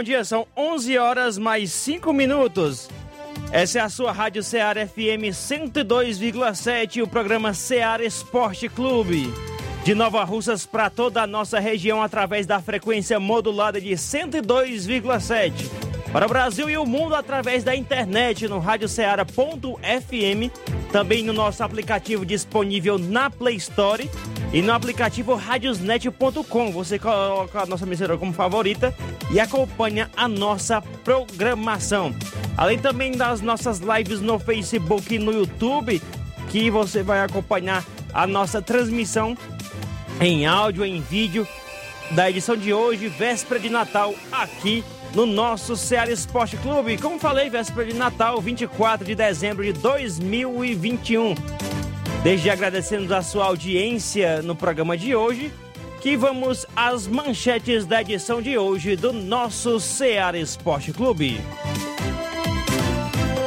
Bom dia, são 11 horas mais 5 minutos. Essa é a sua Rádio Ceará FM 102,7, o programa Ceará Esporte Clube. De Nova Russas para toda a nossa região através da frequência modulada de 102,7. Para o Brasil e o mundo através da internet no radioceara.fm, também no nosso aplicativo disponível na Play Store e no aplicativo radiosnet.com. Você coloca a nossa emissora como favorita e acompanha a nossa programação. Além também das nossas lives no Facebook e no YouTube, que você vai acompanhar a nossa transmissão em áudio, em vídeo da edição de hoje, véspera de Natal, aqui no nosso Ceará Esporte Clube. Como falei, véspera de Natal, 24 de dezembro de 2021. Desde já agradecemos a sua audiência no programa de hoje, que vamos às manchetes da edição de hoje do nosso Ceará Esporte Clube.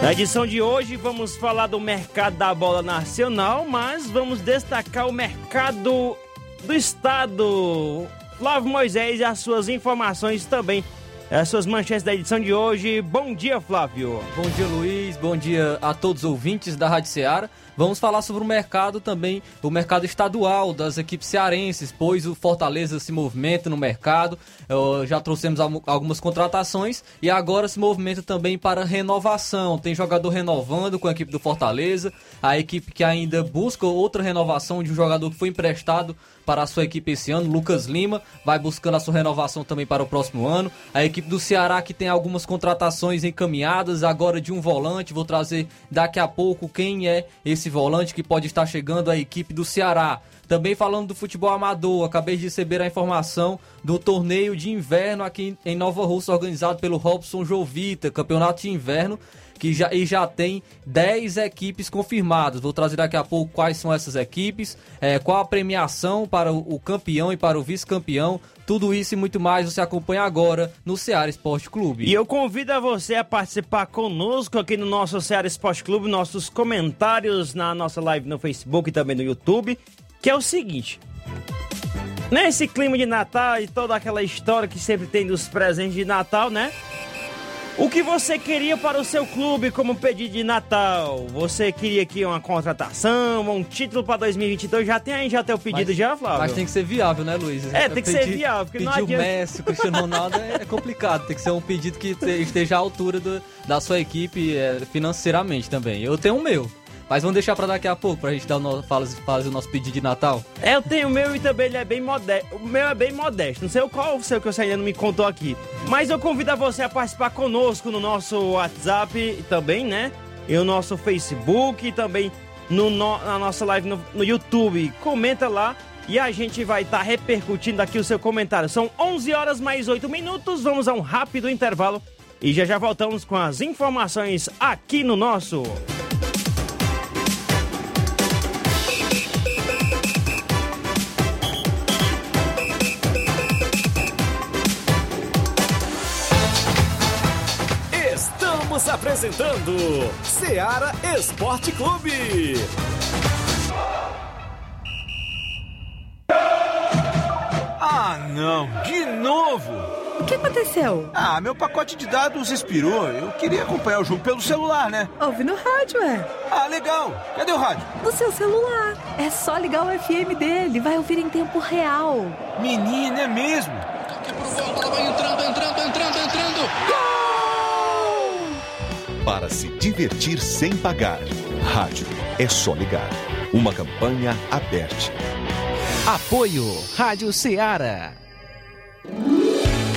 Na edição de hoje vamos falar do mercado da bola nacional, mas vamos destacar o mercado do estado. Flávio Moisés e as suas informações também, as suas manchetes da edição de hoje. Bom dia, Flávio. Bom dia, Luiz. Bom dia a todos os ouvintes da Rádio Ceará. Vamos falar sobre o mercado também, o mercado estadual das equipes cearenses, pois o Fortaleza se movimenta no mercado. Uh, já trouxemos algumas contratações e agora se movimenta também para renovação. Tem jogador renovando com a equipe do Fortaleza, a equipe que ainda busca outra renovação de um jogador que foi emprestado para a sua equipe esse ano, Lucas Lima, vai buscando a sua renovação também para o próximo ano. A equipe do Ceará que tem algumas contratações encaminhadas, agora de um volante, vou trazer daqui a pouco quem é esse volante que pode estar chegando à equipe do Ceará. Também falando do futebol amador, acabei de receber a informação do torneio de inverno aqui em Nova Rússia, organizado pelo Robson Jovita, campeonato de inverno que já, e já tem 10 equipes confirmadas. Vou trazer daqui a pouco quais são essas equipes, é, qual a premiação para o, o campeão e para o vice-campeão. Tudo isso e muito mais você acompanha agora no Ceará Esporte Clube. E eu convido a você a participar conosco aqui no nosso Ceará Esporte Clube, nossos comentários na nossa live no Facebook e também no YouTube, que é o seguinte. Nesse clima de Natal e toda aquela história que sempre tem dos presentes de Natal, né? O que você queria para o seu clube como pedido de Natal? Você queria aqui uma contratação, um título para 2022? Já tem aí já teu pedido mas, já, Flávio? Mas tem que ser viável, né, Luiz? É, tem que pedir, ser viável. Porque pedir não adianta... o Messi, o Cristiano Ronaldo é complicado. Tem que ser um pedido que esteja à altura do, da sua equipe é, financeiramente também. Eu tenho o meu. Mas vamos deixar para daqui a pouco, pra gente dar o nosso, fazer o nosso pedido de Natal. É, eu tenho o meu e também ele é bem modesto. O meu é bem modesto. Não sei qual o seu que você ainda não me contou aqui. Mas eu convido a você a participar conosco no nosso WhatsApp também, né? E o nosso Facebook e também no, no, na nossa live no, no YouTube. Comenta lá e a gente vai estar tá repercutindo aqui o seu comentário. São 11 horas mais 8 minutos. Vamos a um rápido intervalo e já já voltamos com as informações aqui no nosso. Apresentando Seara Esporte Clube. Ah, não, de novo! O que aconteceu? Ah, meu pacote de dados expirou. Eu queria acompanhar o jogo pelo celular, né? Ouve no rádio, é. Ah, legal. Cadê o rádio? No seu celular. É só ligar o FM dele. Vai ouvir em tempo real. Menina, é mesmo? Para se divertir sem pagar. Rádio é só ligar. Uma campanha aberta. Apoio Rádio Ceará.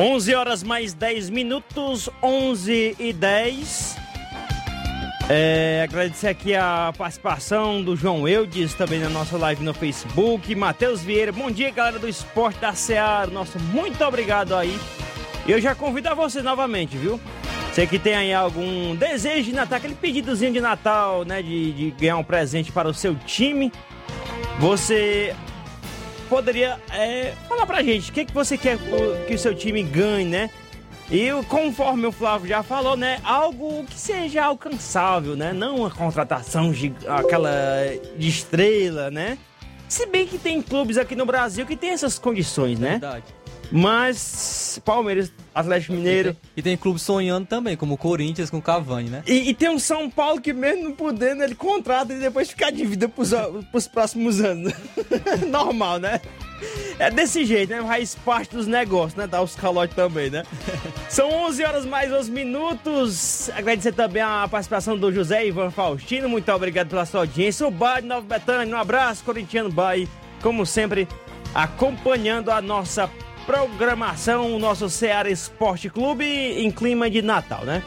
11 horas mais 10 minutos, 11 e 10. É, agradecer aqui a participação do João Eudes, também na nossa live no Facebook. Matheus Vieira, bom dia, galera do Esporte da Seara. Nosso muito obrigado aí. Eu já convido a você novamente, viu? Você que tem aí algum desejo de Natal, aquele pedidozinho de Natal, né? De, de ganhar um presente para o seu time. Você poderia é, falar pra gente o que, que você quer que o seu time ganhe, né? E conforme o Flávio já falou, né? Algo que seja alcançável, né? Não uma contratação de, aquela de estrela, né? Se bem que tem clubes aqui no Brasil que tem essas condições, né? Verdade. Mas Palmeiras, Atlético Mineiro. E tem, e tem clubes sonhando também, como o Corinthians com o Cavani, né? E, e, tem um São Paulo que mesmo não podendo, ele contrata e depois fica a dívida pros, pros próximos anos. Normal, né? É desse jeito, né? Faz parte dos negócios, né? Dá os calotes também, né? São 11 horas mais uns minutos. Agradecer também a participação do José Ivan Faustino. Muito obrigado pela sua audiência. O Bar de Nova Betânia. Um abraço, Corintiano Bay. Como sempre, acompanhando a nossa programação, o nosso Ceará Esporte Clube em clima de Natal, né?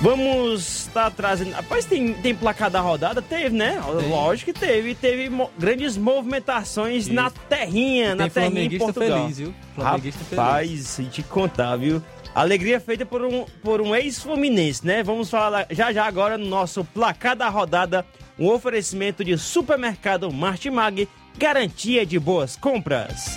Vamos estar tá trazendo. Rapaz, tem, tem placar da rodada? Teve, né? Tem. Lógico que teve. Teve mo grandes movimentações Isso. na terrinha, na terrinha em Portugal. Feliz, viu? Rapaz, feliz. se te contar, viu? Alegria feita por um, por um ex-fluminense, né? Vamos falar já já agora no nosso placar da rodada. Um oferecimento de supermercado Martimag, garantia de boas compras.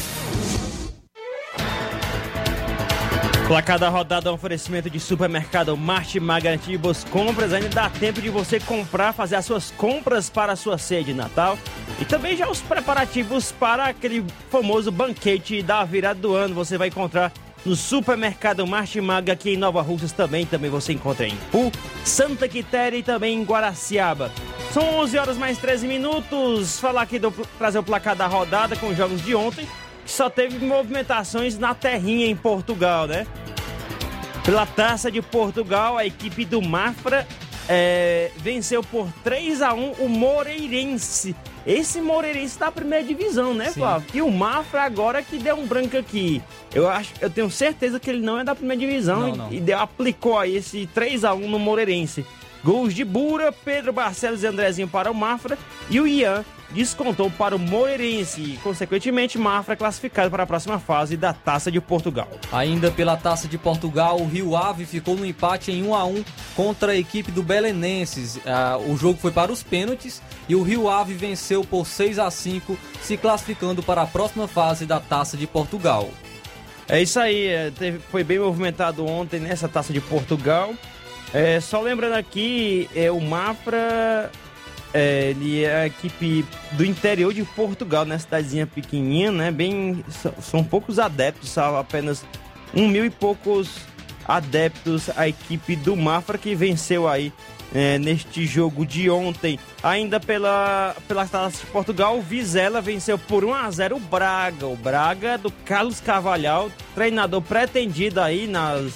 Placar da rodada é um oferecimento de supermercado Martimag Garantia de boas compras. Ainda dá tempo de você comprar, fazer as suas compras para a sua ceia de Natal. E também já os preparativos para aquele famoso banquete da virada do ano. Você vai encontrar no supermercado Martimag aqui em Nova Russas também. Também você encontra em Pu, Santa Quitéria e também em Guaraciaba. São 11 horas mais 13 minutos. Falar aqui do trazer o placar da rodada com os jogos de ontem. Que só teve movimentações na terrinha em Portugal, né? Pela taça de Portugal, a equipe do Mafra é, venceu por 3 a 1 o Moreirense. Esse Moreirense da primeira divisão, né, Flávio? E o Mafra agora que deu um branco aqui. Eu acho, eu tenho certeza que ele não é da primeira divisão não, não. e, deu, aplicou aí esse 3 a 1 no Moreirense. Gols de Bura, Pedro Barcelos e Andrezinho para o Mafra e o Ian descontou para o Moreirense e, consequentemente, Mafra classificado para a próxima fase da Taça de Portugal. Ainda pela Taça de Portugal, o Rio Ave ficou no empate em 1 a 1 contra a equipe do Belenenses. Ah, o jogo foi para os pênaltis e o Rio Ave venceu por 6 a 5, se classificando para a próxima fase da Taça de Portugal. É isso aí, é, teve, foi bem movimentado ontem nessa Taça de Portugal. É, só lembrando aqui, é, o Mafra é, ele é a equipe do interior de Portugal, né? Cidadezinha pequenininha, né? Bem, são poucos adeptos, são apenas um mil e poucos adeptos a equipe do Mafra que venceu aí é, neste jogo de ontem. Ainda pela, pela Taça de Portugal, o Vizela venceu por 1 a 0 o Braga. O Braga do Carlos Carvalhal, treinador pretendido aí nas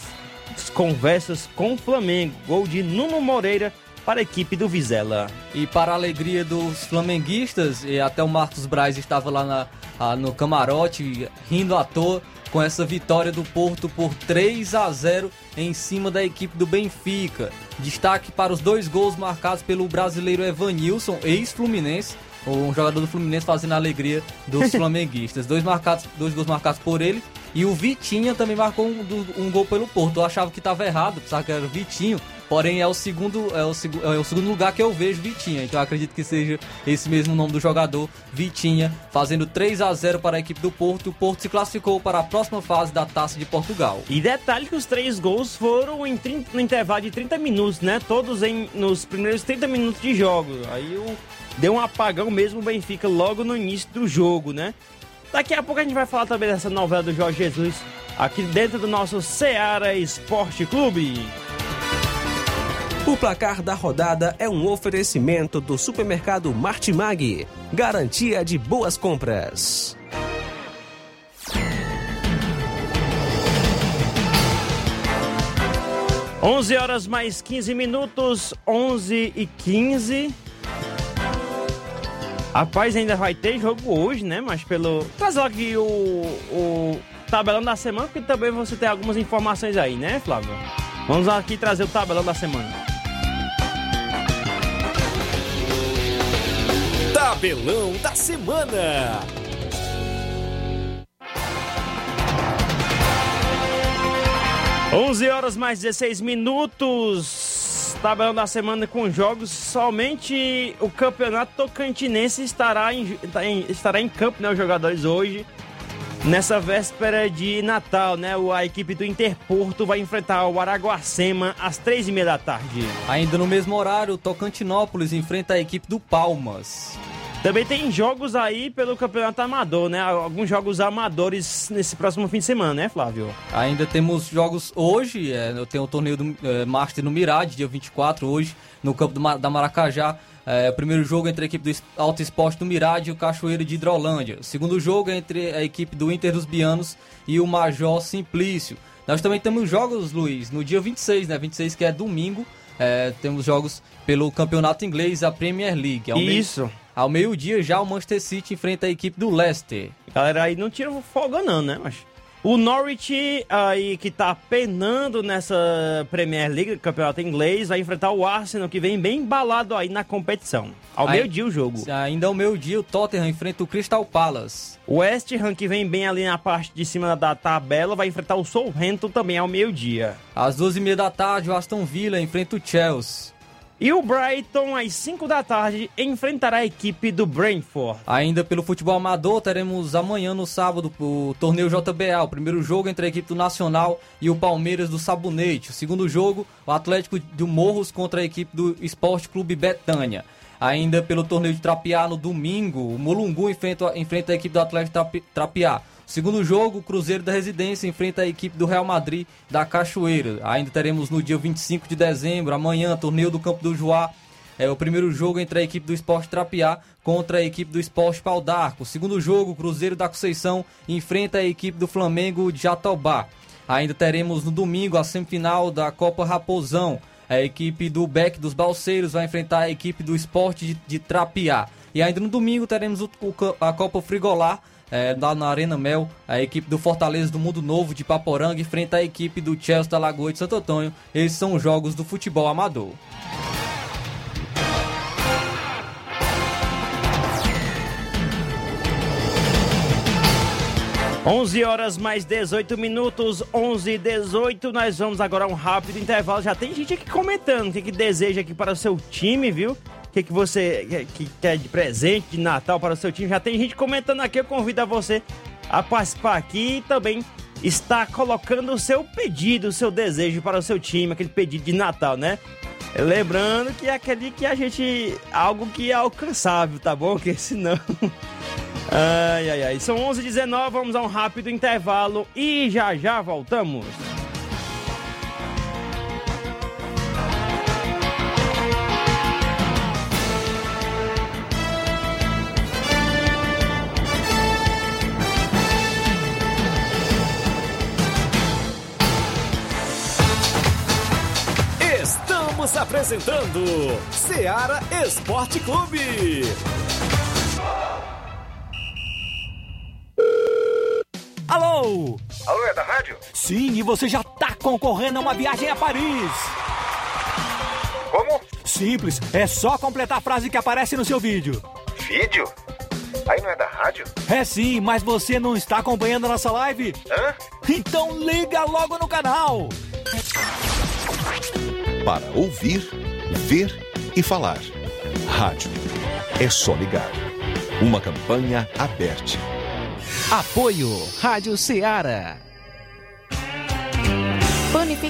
conversas com o Flamengo. Gol de Nuno Moreira para a equipe do Vizela. E para a alegria dos flamenguistas, e até o Marcos Braz estava lá na, ah, no camarote rindo à toa com essa vitória do Porto por 3 a 0 em cima da equipe do Benfica. Destaque para os dois gols marcados pelo brasileiro Evanilson, ex-Fluminense, um jogador do Fluminense fazendo a alegria dos flamenguistas. dois, marcados, dois gols marcados por ele. E o Vitinha também marcou um, um gol pelo Porto. Eu achava que estava errado, pensava que era o Vitinho. Porém, é o segundo é o, é o segundo lugar que eu vejo Vitinha. Então, acredito que seja esse mesmo nome do jogador, Vitinha, fazendo 3 a 0 para a equipe do Porto. O Porto se classificou para a próxima fase da Taça de Portugal. E detalhe que os três gols foram em 30, no intervalo de 30 minutos, né? Todos em, nos primeiros 30 minutos de jogo. Aí o, deu um apagão mesmo o Benfica logo no início do jogo, né? Daqui a pouco a gente vai falar também dessa novela do Jorge Jesus aqui dentro do nosso Ceará Esporte Clube. O placar da rodada é um oferecimento do supermercado Martimag. Garantia de boas compras. Onze horas mais 15 minutos, 11 e 15. Rapaz, ainda vai ter jogo hoje, né? Mas pelo. Traz aqui o, o tabelão da semana, porque também você tem algumas informações aí, né, Flávio? Vamos aqui trazer o tabelão da semana. Tabelão da Semana. Onze horas mais 16 minutos. Tabelão da semana com jogos. Somente o campeonato tocantinense estará em, tá estará em campo, né? Os jogadores hoje. Nessa véspera de Natal, né? A equipe do Interporto vai enfrentar o Araguacema às três e meia da tarde. Ainda no mesmo horário, o Tocantinópolis enfrenta a equipe do Palmas. Também tem jogos aí pelo Campeonato Amador, né? Alguns jogos amadores nesse próximo fim de semana, né, Flávio? Ainda temos jogos hoje, é, eu tenho o torneio do é, Master no Mirade, dia 24, hoje, no campo do, da Maracajá. É, o primeiro jogo entre a equipe do Alto Esporte do Mirade e o Cachoeiro de Hidrolândia. O segundo jogo é entre a equipe do Inter dos Bianos e o Major Simplício. Nós também temos jogos, Luiz, no dia 26, né? 26 que é domingo. É, temos jogos pelo campeonato inglês, a Premier League. Isso. Meio... Ao meio-dia, já o Manchester City enfrenta a equipe do Leicester. Galera, aí não tira folga não, né? Mas o Norwich aí que tá penando nessa Premier League, campeonato inglês, vai enfrentar o Arsenal que vem bem embalado aí na competição. Ao meio-dia o jogo. Ainda ao meio-dia o Tottenham enfrenta o Crystal Palace. O West Ham que vem bem ali na parte de cima da tabela vai enfrentar o Southampton também ao meio-dia. Às duas e meia da tarde o Aston Villa enfrenta o Chelsea. E o Brighton, às 5 da tarde, enfrentará a equipe do Brentford. Ainda pelo futebol amador, teremos amanhã no sábado o torneio JBA, o primeiro jogo entre a equipe do Nacional e o Palmeiras do Sabonete. O segundo jogo, o Atlético do Morros contra a equipe do Esporte Clube Betânia. Ainda pelo torneio de Trapiá no domingo, o Mulungu enfrenta, enfrenta a equipe do Atlético Trapiá. Segundo jogo, o Cruzeiro da Residência enfrenta a equipe do Real Madrid da Cachoeira. Ainda teremos no dia 25 de dezembro, amanhã, torneio do Campo do Joá. É o primeiro jogo entre a equipe do Esporte Trapiá contra a equipe do Esporte Pau d'Arco. Segundo jogo, o Cruzeiro da Conceição enfrenta a equipe do Flamengo de Jatobá. Ainda teremos no domingo a semifinal da Copa Raposão. A equipe do Beck dos Balseiros vai enfrentar a equipe do Esporte de, de Trapiá. E ainda no domingo teremos o, o, a Copa Frigolar é, lá na Arena Mel, a equipe do Fortaleza do Mundo Novo de Paporanga enfrenta a equipe do Chelsea da Lagoa de Santo Antônio. Esses são os jogos do futebol amador. Onze horas mais 18 minutos, 11 e 18. Nós vamos agora a um rápido intervalo. Já tem gente aqui comentando o que, que deseja aqui para o seu time, viu? Que, que você que quer de presente de Natal para o seu time. Já tem gente comentando aqui, eu convido a você a participar aqui e também está colocando o seu pedido, o seu desejo para o seu time, aquele pedido de Natal, né? Lembrando que é aquele que a gente. algo que é alcançável, tá bom? Porque senão. Ai, ai, ai. São 11h19, vamos a um rápido intervalo e já já voltamos. Estamos apresentando Seara Esporte Clube. Alô? Alô, é da rádio? Sim, e você já tá concorrendo a uma viagem a Paris. Como? Simples, é só completar a frase que aparece no seu vídeo. Vídeo? Aí não é da rádio? É sim, mas você não está acompanhando a nossa live? Hã? Então liga logo no canal. Para ouvir, ver e falar. Rádio. É só ligar. Uma campanha aberta. Apoio Rádio Ceará.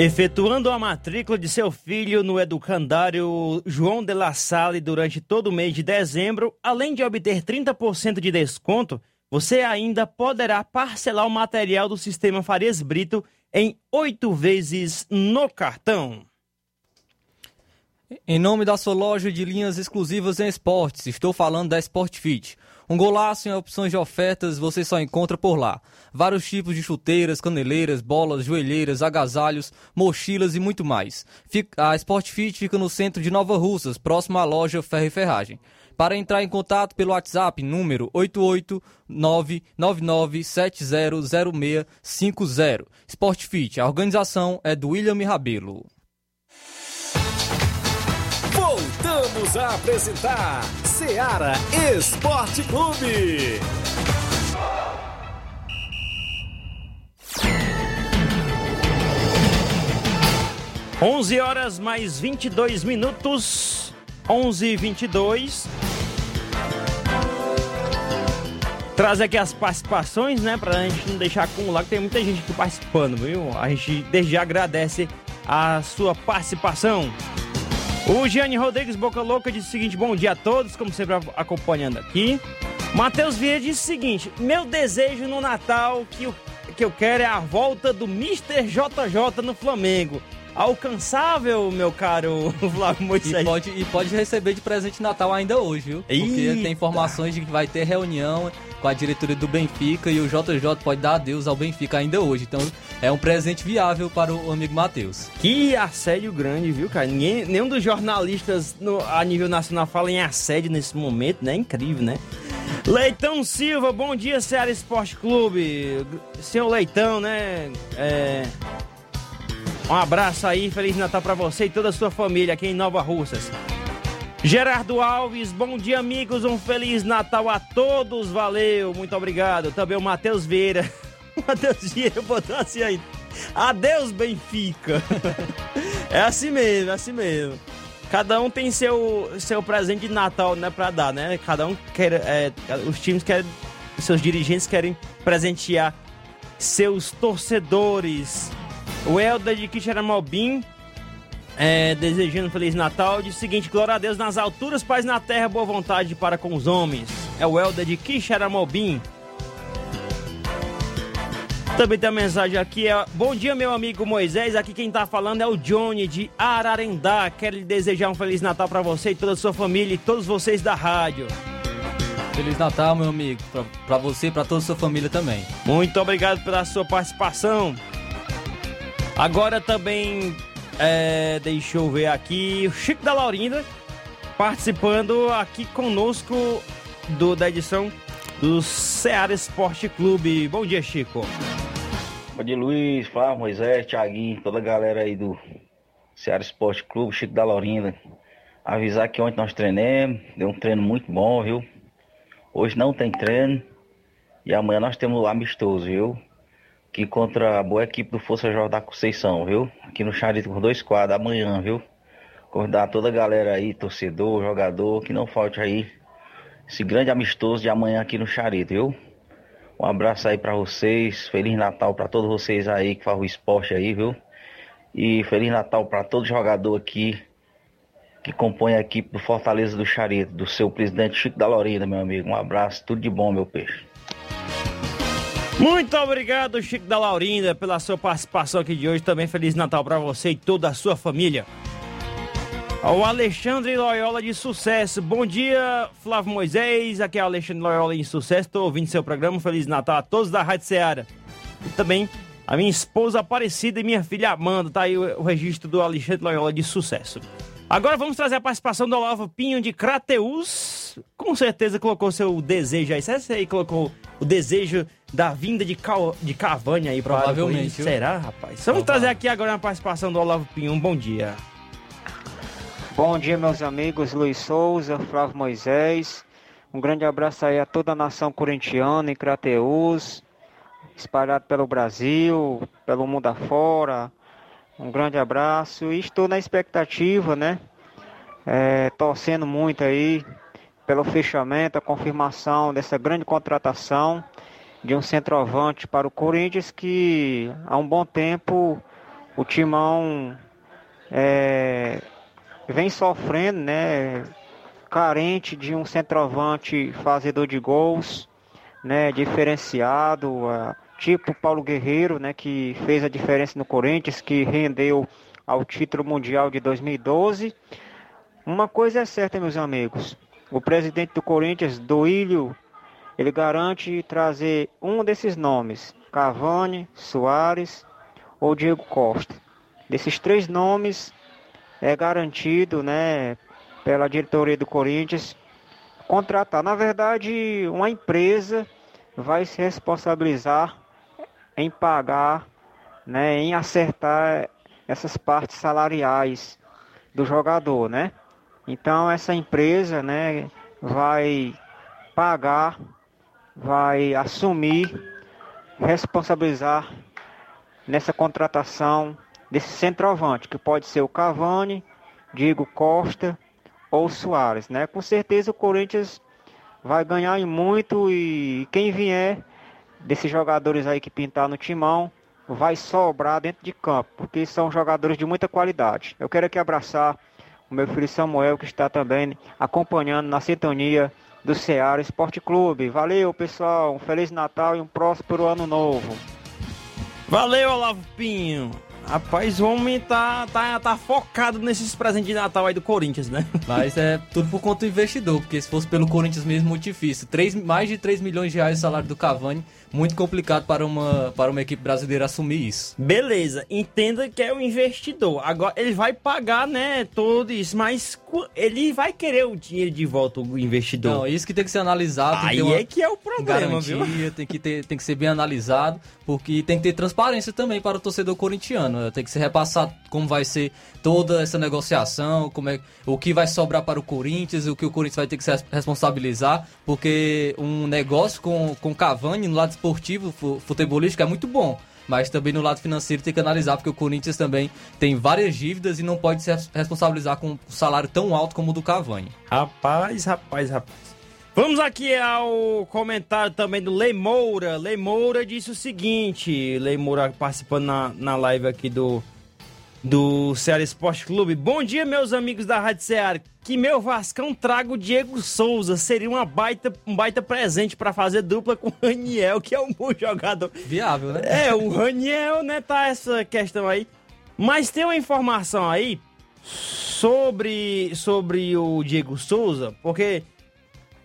Efetuando a matrícula de seu filho no educandário João de La Salle durante todo o mês de dezembro, além de obter 30% de desconto, você ainda poderá parcelar o material do sistema Farias Brito em oito vezes no cartão. Em nome da sua loja de linhas exclusivas em esportes, estou falando da Sport Fit. Um golaço em opções de ofertas você só encontra por lá. Vários tipos de chuteiras, caneleiras, bolas, joelheiras, agasalhos, mochilas e muito mais. A Sport Fit fica no centro de Nova Russas, próximo à loja Ferro e Ferragem. Para entrar em contato pelo WhatsApp, número 88999700650. Sport Fit, a organização é do William Rabelo. Voltamos a apresentar Seara Esporte Clube. 11 horas mais 22 minutos. 11 e 22. Traz aqui as participações, né? Pra gente não deixar acumular, que tem muita gente aqui participando, viu? A gente desde já agradece a sua participação. O Gianni Rodrigues Boca Louca disse o seguinte: bom dia a todos, como sempre acompanhando aqui. Matheus Vieira disse o seguinte: meu desejo no Natal que, eu, que eu quero é a volta do Mr. JJ no Flamengo. Alcançável, meu caro Flávio Moisés. E pode, e pode receber de presente de Natal ainda hoje, viu? Porque Eita. tem informações de que vai ter reunião com a diretoria do Benfica e o JJ pode dar adeus ao Benfica ainda hoje. Então é um presente viável para o amigo Matheus. Que assédio grande, viu, cara? Ninguém, nenhum dos jornalistas no, a nível nacional fala em assédio nesse momento, né? Incrível, né? Leitão Silva, bom dia, Ceará Esporte Clube. Senhor Leitão, né? É... Um abraço aí, Feliz Natal pra você e toda a sua família aqui em Nova Russas. Gerardo Alves, bom dia, amigos. Um Feliz Natal a todos. Valeu, muito obrigado. Também o Matheus Vieira. Matheus Vieira botou assim aí. Adeus, Benfica. é assim mesmo, é assim mesmo. Cada um tem seu, seu presente de Natal, né, pra dar, né? Cada um quer. É, os times querem. Seus dirigentes querem presentear seus torcedores. O Helder de Quixeramobim é, desejando Feliz Natal. Diz o seguinte: Glória a Deus nas alturas, paz na terra, boa vontade para com os homens. É o Helder de Quixeramobim. Também tem a mensagem aqui, é Bom dia, meu amigo Moisés. Aqui quem tá falando é o Johnny de Ararendá. Quero lhe desejar um Feliz Natal para você e toda a sua família e todos vocês da rádio. Feliz Natal, meu amigo, para você e para toda a sua família também. Muito obrigado pela sua participação. Agora também, é, deixa eu ver aqui, o Chico da Laurinda participando aqui conosco do, da edição do Ceará Esporte Clube. Bom dia, Chico. Bom dia, Luiz, Flávio, Moisés, Thiaguinho, toda a galera aí do Ceará Esporte Clube, Chico da Laurinda. Avisar que ontem nós treinamos, deu um treino muito bom, viu? Hoje não tem treino e amanhã nós temos o amistoso, viu? Que contra a boa equipe do Força Jovem da Conceição, viu? Aqui no Charito com dois quadros amanhã, viu? Convidar toda a galera aí, torcedor, jogador, que não falte aí esse grande amistoso de amanhã aqui no Charito, viu? Um abraço aí para vocês, Feliz Natal para todos vocês aí que fazem o esporte aí, viu? E Feliz Natal para todo jogador aqui que compõe a equipe do Fortaleza do Charito, do seu presidente Chico da Lorinda, meu amigo. Um abraço, tudo de bom, meu peixe. Muito obrigado, Chico da Laurinda, pela sua participação aqui de hoje. Também Feliz Natal para você e toda a sua família. O Alexandre Loyola de Sucesso. Bom dia, Flávio Moisés. Aqui é o Alexandre Loyola de Sucesso. Estou ouvindo seu programa. Feliz Natal a todos da Rádio Ceará. E também a minha esposa Aparecida e minha filha Amanda. Tá aí o, registro do Alexandre Loyola de Sucesso. Agora vamos trazer a participação do Olavo Pinho de Crateus. Com certeza colocou seu desejo aí. Você aí colocou o desejo da vinda de, Cal... de Cavani aí, provavelmente. Será, rapaz? Vamos trazer aqui agora a participação do Olavo Pinho. Um bom dia. Bom dia, meus amigos Luiz Souza, Flávio Moisés. Um grande abraço aí a toda a nação corintiana em Crateus, espalhado pelo Brasil, pelo mundo afora. Um grande abraço e estou na expectativa, né? É, torcendo muito aí pelo fechamento, a confirmação dessa grande contratação de um centroavante para o Corinthians que há um bom tempo o Timão é, vem sofrendo, né? Carente de um centroavante fazedor de gols, né? Diferenciado, tipo Paulo Guerreiro, né? Que fez a diferença no Corinthians, que rendeu ao título mundial de 2012. Uma coisa é certa, meus amigos. O presidente do Corinthians, Doílio, ele garante trazer um desses nomes: Cavani, Soares ou Diego Costa. Desses três nomes, é garantido, né, pela diretoria do Corinthians contratar. Na verdade, uma empresa vai se responsabilizar em pagar, né, em acertar essas partes salariais do jogador, né? Então essa empresa, né, vai pagar, vai assumir, responsabilizar nessa contratação desse centroavante, que pode ser o Cavani, Diego Costa ou Soares, né? Com certeza o Corinthians vai ganhar em muito e quem vier desses jogadores aí que pintar no timão vai sobrar dentro de campo, porque são jogadores de muita qualidade. Eu quero aqui abraçar o meu filho Samuel, que está também acompanhando na sintonia do Ceará Esporte Clube. Valeu, pessoal. Um Feliz Natal e um próspero Ano Novo. Valeu, Olavo Pinho. Rapaz, o homem tá, tá, tá focado nesses presentes de Natal aí do Corinthians, né? Mas é tudo por conta do investidor, porque se fosse pelo Corinthians mesmo, muito difícil. 3, mais de 3 milhões de reais o salário do Cavani, muito complicado para uma, para uma equipe brasileira assumir isso. Beleza, entenda que é o investidor. Agora, ele vai pagar, né, tudo isso, mas ele vai querer o dinheiro de volta, o investidor. Não, isso que tem que ser analisado. Aí é que é o problema, garantia, viu? Tem que, ter, tem que ser bem analisado, porque tem que ter transparência também para o torcedor corintiano. Tem que ser repassado como vai ser toda essa negociação, como é, o que vai sobrar para o Corinthians, o que o Corinthians vai ter que se responsabilizar, porque um negócio com, com Cavani no lado esportivo, futebolístico, é muito bom. mas também no lado financeiro tem que analisar, porque o Corinthians também tem várias dívidas e não pode se responsabilizar com um salário tão alto como o do Cavani. Rapaz, rapaz, rapaz. Vamos aqui ao comentário também do Lei Moura. Lei Moura disse o seguinte: Lei Moura participando na, na live aqui do, do Ceará Esporte Clube. Bom dia, meus amigos da Rádio Ceará. Que meu Vascão traga o Diego Souza. Seria uma baita, um baita presente para fazer dupla com o Raniel, que é um bom jogador. Viável, né? É, o Raniel, né? Tá essa questão aí. Mas tem uma informação aí sobre, sobre o Diego Souza, porque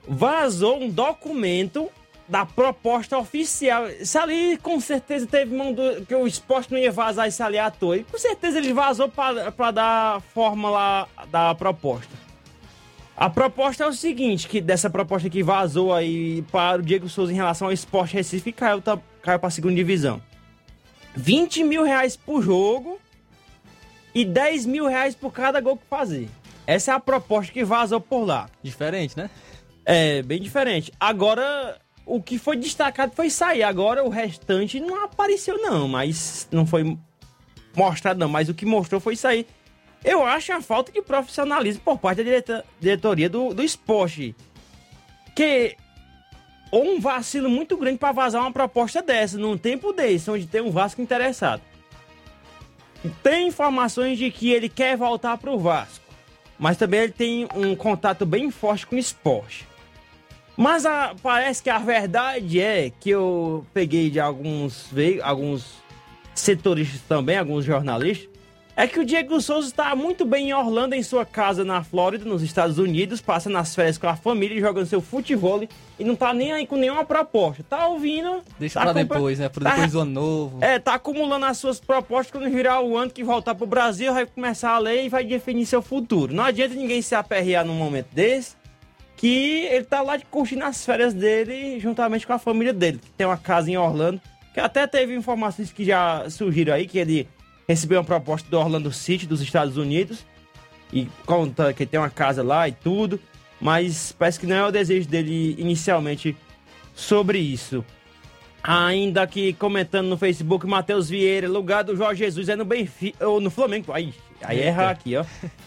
vazou um documento da proposta oficial. Isso ali com certeza teve mão do, que o esporte não ia vazar isso ali à toa. E com certeza ele vazou para dar forma lá da proposta. A proposta é o seguinte, que dessa proposta que vazou aí para o Diego Souza em relação ao esporte Recife caiu, tá, caiu para a segunda divisão. 20 mil reais por jogo e 10 mil reais por cada gol que fazer. Essa é a proposta que vazou por lá. Diferente, né? É, bem diferente. Agora, o que foi destacado foi sair. Agora, o restante não apareceu, não. Mas não foi mostrado, não. Mas o que mostrou foi sair. Eu acho a falta de profissionalismo por parte da direta, diretoria do, do esporte. Que ou um vacilo muito grande para vazar uma proposta dessa num tempo desse, onde tem um Vasco interessado. Tem informações de que ele quer voltar para o Vasco, mas também ele tem um contato bem forte com o esporte. Mas a, parece que a verdade é que eu peguei de alguns, alguns setoristas também, alguns jornalistas, é que o Diego Souza está muito bem em Orlando, em sua casa na Flórida, nos Estados Unidos, passa nas férias com a família, jogando seu futebol e não tá nem aí com nenhuma proposta. Tá ouvindo. Deixa tá pra depois, né? Pra depois tá, do ano novo. É, tá acumulando as suas propostas quando virar o ano que voltar pro Brasil, vai começar a ler e vai definir seu futuro. Não adianta ninguém se aperrear num momento desse que ele tá lá curtindo as férias dele juntamente com a família dele, que tem uma casa em Orlando, que até teve informações que já surgiram aí, que ele recebeu uma proposta do Orlando City dos Estados Unidos e conta que tem uma casa lá e tudo, mas parece que não é o desejo dele inicialmente sobre isso. Ainda aqui comentando no Facebook, Matheus Vieira, lugar do Jorge Jesus é no Benfica, ou no Flamengo. Aí, aí erra aqui, ó.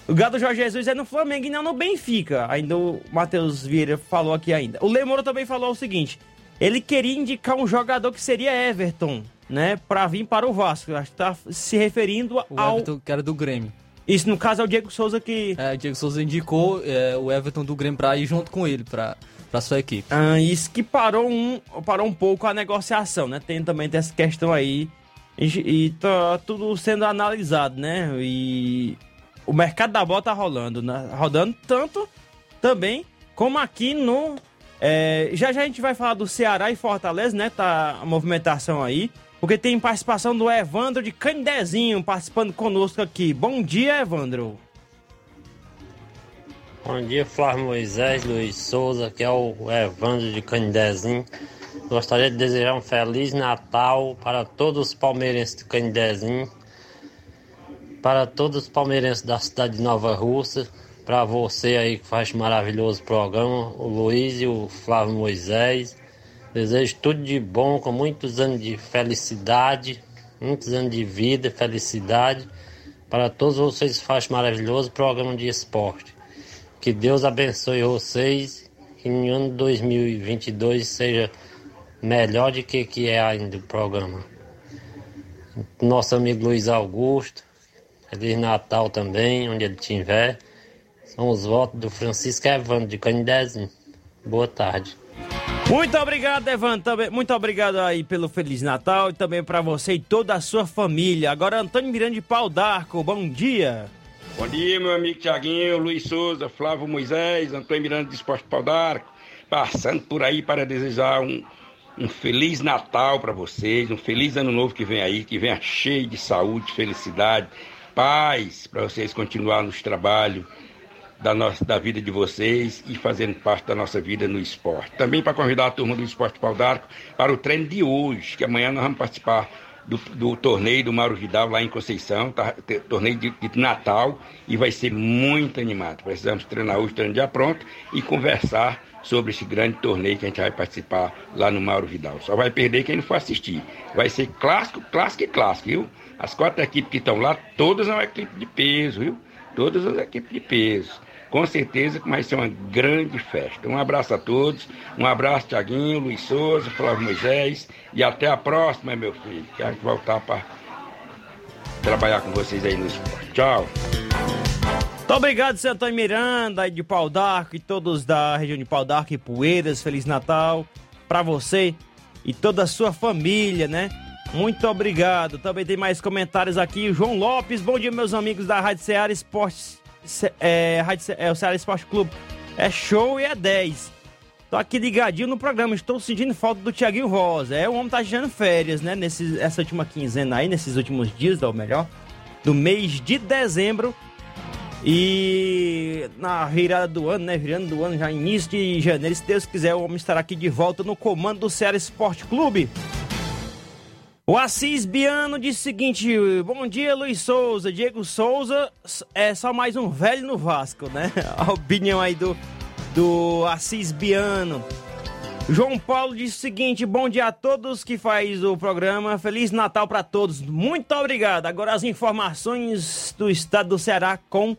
O lugar do Jorge Jesus é no Flamengo e não no Benfica. Ainda o Matheus Vieira falou aqui ainda. O Lemoro também falou o seguinte: ele queria indicar um jogador que seria Everton, né, para vir para o Vasco. Acho que tá se referindo o ao. Everton, que era do Grêmio. Isso, no caso, é o Diego Souza que. É, o Diego Souza indicou é, o Everton do Grêmio para ir junto com ele, para para sua equipe. Ah, isso que parou um, parou um pouco a negociação, né? Tem também essa questão aí e, tá tudo sendo analisado, né? E o mercado da bola tá rolando, né? Rodando tanto também como aqui no. É, já já a gente vai falar do Ceará e Fortaleza, né? Tá a movimentação aí. Porque tem participação do Evandro de Candezinho participando conosco aqui. Bom dia, Evandro. Bom dia, Flávio Moisés, Luiz Souza, que é o Evandro de Candezinho. Gostaria de desejar um Feliz Natal para todos os palmeirenses de Candezinho, para todos os palmeirenses da cidade de Nova Rússia, para você aí que faz maravilhoso programa, o Luiz e o Flávio Moisés. Desejo tudo de bom, com muitos anos de felicidade, muitos anos de vida, felicidade. Para todos vocês que fazem maravilhoso programa de esporte. Que Deus abençoe vocês, que em ano 2022 seja melhor do que, que é ainda o programa. Nosso amigo Luiz Augusto, Feliz Natal também, onde ele estiver. São os votos do Francisco Evandro de Canidezinho. Boa tarde. Muito obrigado, Evandro. Muito obrigado aí pelo Feliz Natal e também para você e toda a sua família. Agora, Antônio Miranda de Pau d'Arco, bom dia. Bom dia, meu amigo Tiaguinho, Luiz Souza, Flávio Moisés, Antônio Miranda de Esporte Pau d'Arco, passando por aí para desejar um, um feliz Natal para vocês, um feliz ano novo que vem aí, que venha cheio de saúde, felicidade, paz, para vocês continuar nos trabalhos da, nossa, da vida de vocês e fazendo parte da nossa vida no esporte. Também para convidar a turma do Esporte Pau d'Arco para o treino de hoje, que amanhã nós vamos participar do, do torneio do Mauro Vidal lá em Conceição, tá, torneio de, de Natal, e vai ser muito animado. Precisamos treinar hoje, treinar dia pronto, e conversar sobre esse grande torneio que a gente vai participar lá no Mauro Vidal. Só vai perder quem não for assistir. Vai ser clássico, clássico e clássico, viu? As quatro equipes que estão lá, todas são equipes de peso, viu? Todas as equipes de peso. Com certeza que vai ser uma grande festa. Um abraço a todos. Um abraço, Tiaguinho, Luiz Souza, Flávio Moisés. E até a próxima, meu filho. Quero voltar para trabalhar com vocês aí no esporte. Tchau. Muito obrigado, seu Antônio Miranda, de Pau d'Arco e todos da região de Pau d'Arco e Poeiras. Feliz Natal pra você e toda a sua família, né? Muito obrigado. Também tem mais comentários aqui. João Lopes, bom dia, meus amigos da Rádio Ceará Esportes. É, Rádio é, o Ceará Esporte Clube. É show e é 10. Tô aqui ligadinho no programa, estou sentindo falta do Tiaguinho Rosa. É, o homem tá tirando férias, né? Nesse, essa última quinzena aí, nesses últimos dias, ou melhor, do mês de dezembro. E na virada do ano, né? Virando do ano, já início de janeiro, se Deus quiser, o homem estará aqui de volta no comando do Ceará Esporte Clube. O Assis Biano disse o seguinte: Bom dia, Luiz Souza. Diego Souza é só mais um velho no Vasco, né? A opinião aí do, do Assis Biano. João Paulo disse o seguinte: Bom dia a todos que faz o programa. Feliz Natal para todos. Muito obrigado. Agora as informações do estado do Ceará com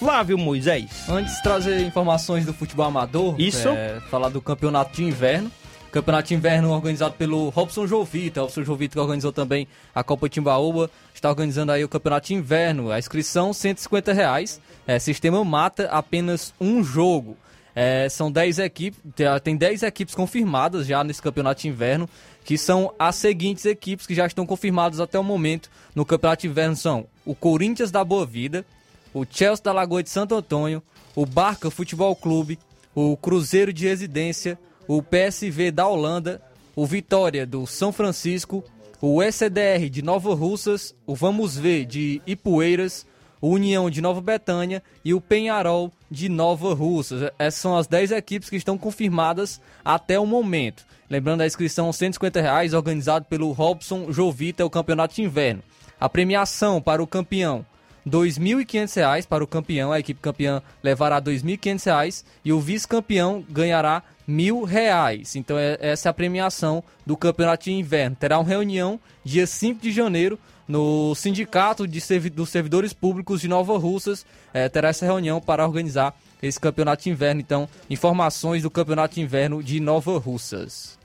Flávio Moisés. Antes de trazer informações do futebol amador, Isso. é, falar do campeonato de inverno. Campeonato de inverno organizado pelo Robson Jovita. Robson Jovita que organizou também a Copa Timbaúba. Está organizando aí o campeonato de inverno. A inscrição 150 reais. É, sistema mata apenas um jogo. É, são 10 equipes, tem 10 equipes confirmadas já nesse campeonato de inverno, que são as seguintes equipes que já estão confirmadas até o momento no campeonato de inverno são o Corinthians da Boa Vida, o Chelsea da Lagoa de Santo Antônio, o Barca Futebol Clube, o Cruzeiro de Residência, o PSV da Holanda, o Vitória do São Francisco, o SDR de Nova Russas, o Vamos Ver de Ipueiras, o União de Nova Betânia e o Penharol de Nova Russas. Essas são as 10 equipes que estão confirmadas até o momento. Lembrando a inscrição 150 reais, organizado pelo Robson Jovita, o campeonato de inverno. A premiação para o campeão 2.500 reais para o campeão, a equipe campeã levará 2.500 reais e o vice-campeão ganhará mil reais. Então é- essa é a premiação do campeonato de inverno. Terá uma reunião dia 5 de janeiro no Sindicato de Servi- dos Servidores Públicos de Nova Russas. Eh, terá essa reunião para organizar esse campeonato de inverno. Então, informações do campeonato de inverno de Nova Russas.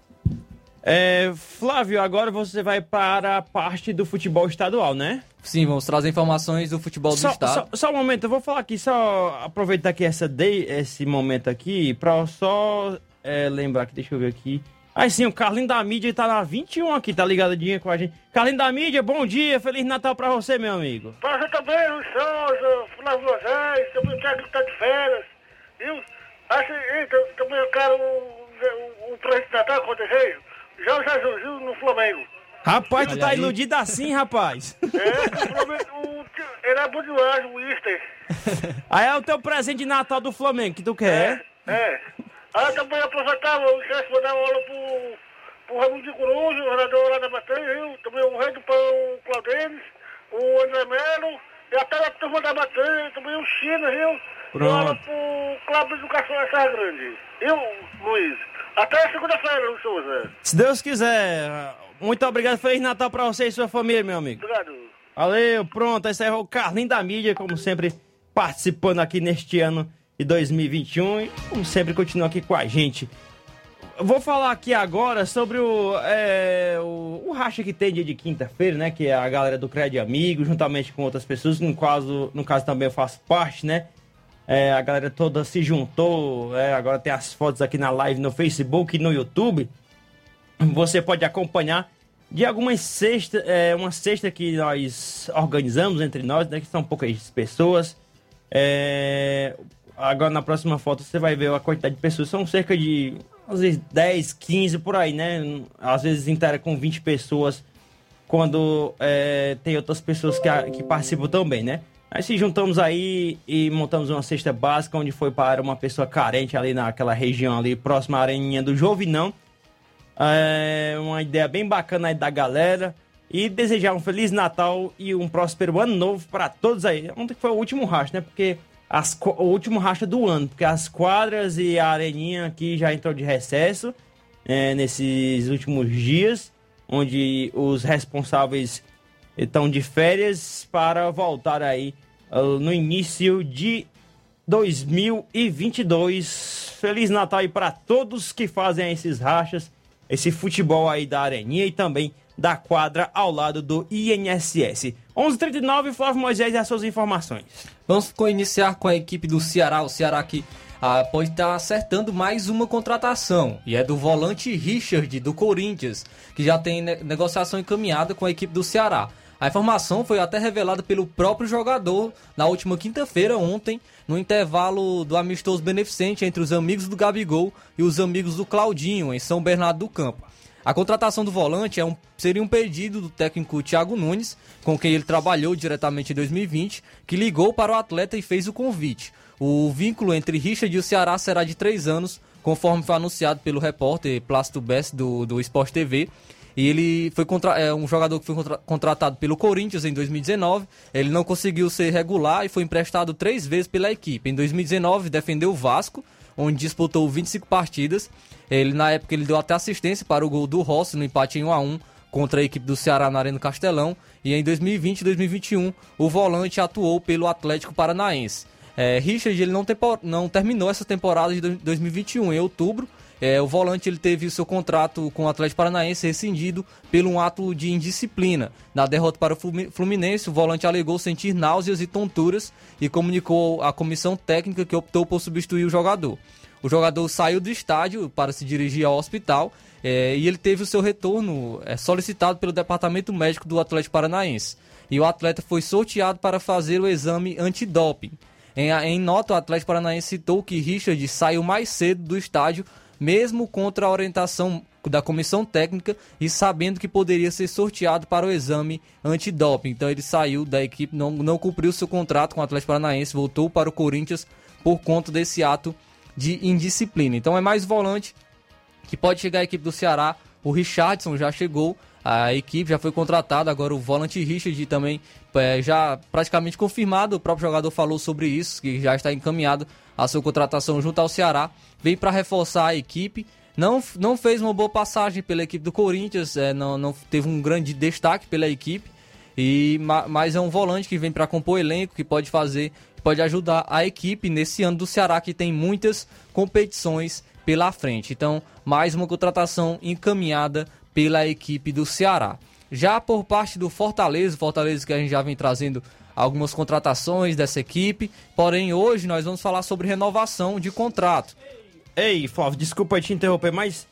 É, Flávio, agora você vai para a parte do futebol estadual, né? Sim, vamos trazer informações do futebol do Só, estado. só, só um momento, eu vou falar aqui, só aproveitar aqui essa day, esse momento aqui, pra só é, lembrar que, deixa eu ver aqui. Aí sim, o Carlinho da Mídia tá na 21 aqui, tá ligadinho com a gente. Carlinho da Mídia, bom dia, Feliz Natal pra você, meu amigo. Pra você também, Luiz Souza, Flávio Moisés, também o Thiago tá de férias, viu? Assim, então, também eu quero o, o, o presente de Natal com o o Jesus no Flamengo. Rapaz, tu tá aí. iludido assim, rapaz. É, o o, ele é bom demais, o Easter. Aí é o teu presente de Natal do Flamengo que tu quer, é? É. Aí eu também aproveitava o chefe para dar uma aula pro, pro Raimundo de Coruja, o vereador lá da Batanha, viu? Também o Rei do Pão, o Claudênis, o André Melo, e até a turma da Batanha, também o China, viu? Pronto. Dou aula pro Clube de Educação da Serra Grande. Viu, Luiz? Até segunda-feira, Luiz Souza. Se Deus quiser. Muito obrigado, Feliz Natal pra você e sua família, meu amigo. Obrigado. Valeu, pronto, esse é o Carlinho da Mídia, como sempre, participando aqui neste ano de 2021 e, como sempre, continua aqui com a gente. Eu vou falar aqui agora sobre o, é, o, o racha que tem dia de quinta-feira, né? Que é a galera do Crédito Amigo, juntamente com outras pessoas, no caso, no caso também eu faço parte, né? É, a galera toda se juntou, é, agora tem as fotos aqui na live no Facebook e no YouTube. Você pode acompanhar de algumas cestas, é, uma cesta que nós organizamos entre nós, né? Que são poucas pessoas. É, agora na próxima foto você vai ver a quantidade de pessoas. São cerca de às vezes 10, 15 por aí, né? Às vezes inteira com 20 pessoas quando é, tem outras pessoas que, que participam também, né? Aí se juntamos aí e montamos uma cesta básica onde foi para uma pessoa carente ali naquela região ali, próxima à areninha do Jovinão. É uma ideia bem bacana aí da galera. e desejar um Feliz Natal e um próspero ano novo para todos aí. Ontem foi o último racha, né? Porque as, o último racha do ano, porque as quadras e a areninha aqui já entrou de recesso é, nesses últimos dias, onde os responsáveis estão de férias para voltar aí uh, no início de 2022. Feliz Natal aí para todos que fazem esses rachas, esse futebol aí da areninha e também da quadra ao lado do INSS. 11:39 Flávio Moisés e as suas informações. Vamos iniciar com a equipe do Ceará, o Ceará que ah, pode estar acertando mais uma contratação, e é do volante Richard do Corinthians, que já tem negociação encaminhada com a equipe do Ceará. A informação foi até revelada pelo próprio jogador na última quinta-feira, ontem, no intervalo do amistoso beneficente entre os amigos do Gabigol e os amigos do Claudinho, em São Bernardo do Campo. A contratação do volante é um, seria um pedido do técnico Thiago Nunes, com quem ele trabalhou diretamente em 2020, que ligou para o atleta e fez o convite. O vínculo entre Richard e o Ceará será de três anos, conforme foi anunciado pelo repórter Plácido Bess do, do Sport TV. E ele foi contra, é, um jogador que foi contra, contratado pelo Corinthians em 2019. Ele não conseguiu ser regular e foi emprestado três vezes pela equipe. Em 2019 defendeu o Vasco, onde disputou 25 partidas. Ele na época ele deu até assistência para o gol do Rossi no empate em 1 a 1 contra a equipe do Ceará na Arena Castelão. E em 2020 e 2021 o volante atuou pelo Atlético Paranaense. É, Richard ele não, não terminou essa temporada de 2021 em outubro. É, o volante ele teve o seu contrato com o Atlético Paranaense rescindido pelo um ato de indisciplina. Na derrota para o Fluminense, o volante alegou sentir náuseas e tonturas e comunicou à comissão técnica que optou por substituir o jogador. O jogador saiu do estádio para se dirigir ao hospital é, e ele teve o seu retorno é, solicitado pelo departamento médico do Atlético Paranaense. E o atleta foi sorteado para fazer o exame antidoping. Em, em nota, o Atlético Paranaense citou que Richard saiu mais cedo do estádio, mesmo contra a orientação da comissão técnica e sabendo que poderia ser sorteado para o exame antidoping. Então ele saiu da equipe, não, não cumpriu seu contrato com o Atlético Paranaense, voltou para o Corinthians por conta desse ato de indisciplina. Então é mais volante que pode chegar à equipe do Ceará. O Richardson já chegou, a equipe já foi contratada, agora o volante Richard também é, já praticamente confirmado. O próprio jogador falou sobre isso, que já está encaminhado a sua contratação junto ao Ceará. Vem para reforçar a equipe. Não, não fez uma boa passagem pela equipe do Corinthians, é, não, não teve um grande destaque pela equipe. E, mas é um volante que vem para compor elenco, que pode fazer pode ajudar a equipe nesse ano do Ceará que tem muitas competições pela frente. Então, mais uma contratação encaminhada pela equipe do Ceará. Já por parte do Fortaleza, Fortaleza que a gente já vem trazendo algumas contratações dessa equipe, porém hoje nós vamos falar sobre renovação de contrato. Ei, Flávio, desculpa te interromper, mas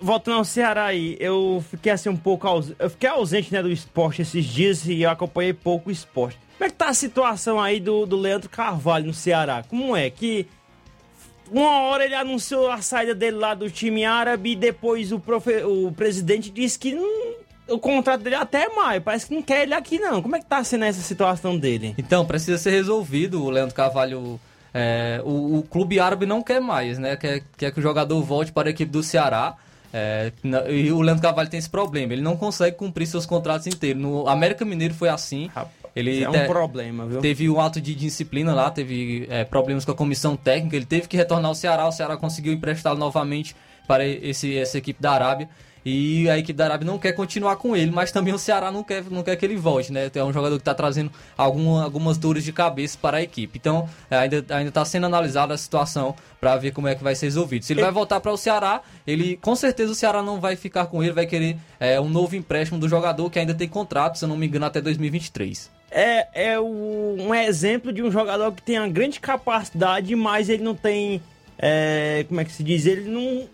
voltando ao Ceará aí, eu fiquei assim um pouco ausente, eu fiquei ausente né, do esporte esses dias e eu acompanhei pouco o esporte. Como é que tá a situação aí do, do Leandro Carvalho no Ceará? Como é que uma hora ele anunciou a saída dele lá do time árabe e depois o, profe, o presidente disse que hum, o contrato dele é até maio. Parece que não quer ele aqui não. Como é que tá sendo essa situação dele? Então, precisa ser resolvido. O Leandro Carvalho... É, o, o, clube árabe não quer mais, né? Quer, quer que o jogador volte para a equipe do Ceará. É, e o Leandro Carvalho tem esse problema. Ele não consegue cumprir seus contratos inteiros. No América Mineiro foi assim. Ele é um te, problema, viu? Teve um ato de disciplina lá, teve é, problemas com a comissão técnica, ele teve que retornar ao Ceará, o Ceará conseguiu emprestá-lo novamente para esse, essa equipe da Arábia. E a equipe da Arábia não quer continuar com ele, mas também o Ceará não quer, não quer que ele volte, né? É um jogador que está trazendo alguma, algumas dores de cabeça para a equipe. Então, é, ainda está sendo analisada a situação para ver como é que vai ser resolvido. Se ele vai voltar para o Ceará, ele com certeza o Ceará não vai ficar com ele, vai querer é, um novo empréstimo do jogador que ainda tem contrato, se eu não me engano, até 2023 é, é o, um exemplo de um jogador que tem uma grande capacidade, mas ele não tem. É, como é que se diz? Ele não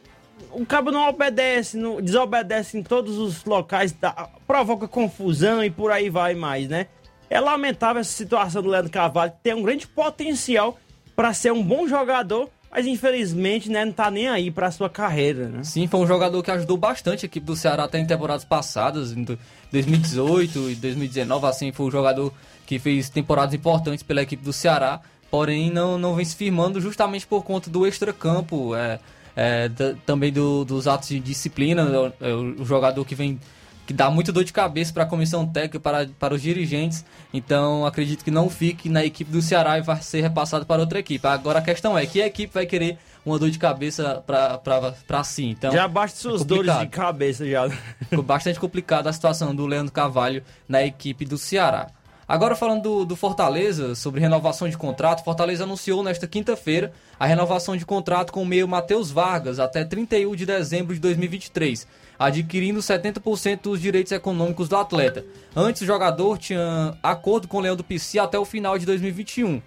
o cabo não obedece, não, desobedece em todos os locais, dá, provoca confusão e por aí vai mais, né? É lamentável essa situação do Leandro Carvalho, que tem um grande potencial para ser um bom jogador, mas infelizmente né, não tá nem aí para sua carreira, né? Sim, foi um jogador que ajudou bastante a equipe do Ceará até em temporadas passadas, em 2018 e 2019, assim, foi um jogador que fez temporadas importantes pela equipe do Ceará, porém não, não vem se firmando justamente por conta do extracampo, é, é, também do, dos atos de disciplina, o, é, o, jogador que vem que dá muita dor de cabeça para a comissão técnica, para, para os dirigentes. Então acredito que não fique na equipe do Ceará e vai ser repassado para outra equipe. Agora a questão é que equipe vai querer uma dor de cabeça para si. Então, já basta suas é dores de cabeça já. Ficou bastante complicada a situação do Leandro Carvalho na equipe do Ceará. Agora falando do, do, Fortaleza, sobre renovação de contrato, Fortaleza anunciou nesta quinta-feira a renovação de contrato com o meio Matheus Vargas até 31 de dezembro de 2023, adquirindo 70% dos direitos econômicos do atleta. Antes o jogador tinha acordo com o do PC até o final de 2021.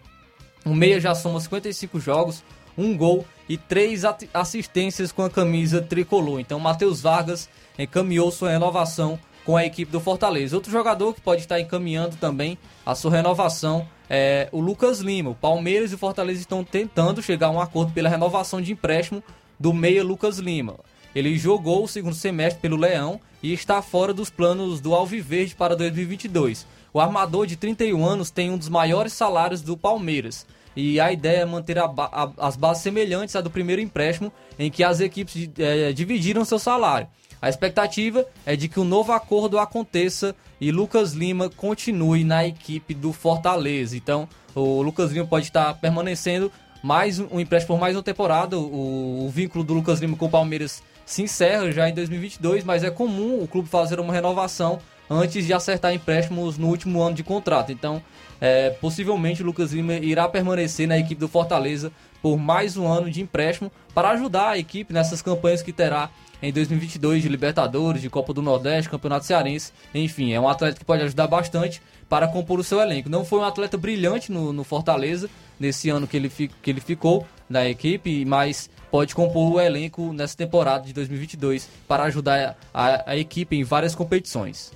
O meia já soma 55 jogos, um gol e três assistências com a camisa tricolor. Então Matheus Vargas encaminhou sua renovação com a equipe do Fortaleza. Outro jogador que pode estar encaminhando também a sua renovação é o Lucas Lima. O Palmeiras e o Fortaleza estão tentando chegar a um acordo pela renovação de empréstimo do meia Lucas Lima. Ele jogou o segundo semestre pelo Leão e está fora dos planos do Alviverde para 2022. O armador de 31 anos tem um dos maiores salários do Palmeiras. E a ideia é manter a, a, as bases semelhantes à do primeiro empréstimo, em que as equipes é, dividiram seu salário. A expectativa é de que o um novo acordo aconteça e Lucas Lima continue na equipe do Fortaleza. Então, o Lucas Lima pode estar permanecendo mais um empréstimo por mais uma temporada. O, o vínculo do Lucas Lima com o Palmeiras se encerra já em 2022, mas é comum o clube fazer uma renovação antes de acertar empréstimos no último ano de contrato. Então, é, possivelmente o Lucas Lima irá permanecer na equipe do Fortaleza por mais um ano de empréstimo para ajudar a equipe nessas campanhas que terá em 2022 de Libertadores, de Copa do Nordeste, Campeonato Cearense. Enfim, é um atleta que pode ajudar bastante para compor o seu elenco. Não foi um atleta brilhante no, no Fortaleza, nesse ano que ele, que ele ficou na equipe, mas pode compor o elenco nessa temporada de 2022 para ajudar a, a, a equipe em várias competições.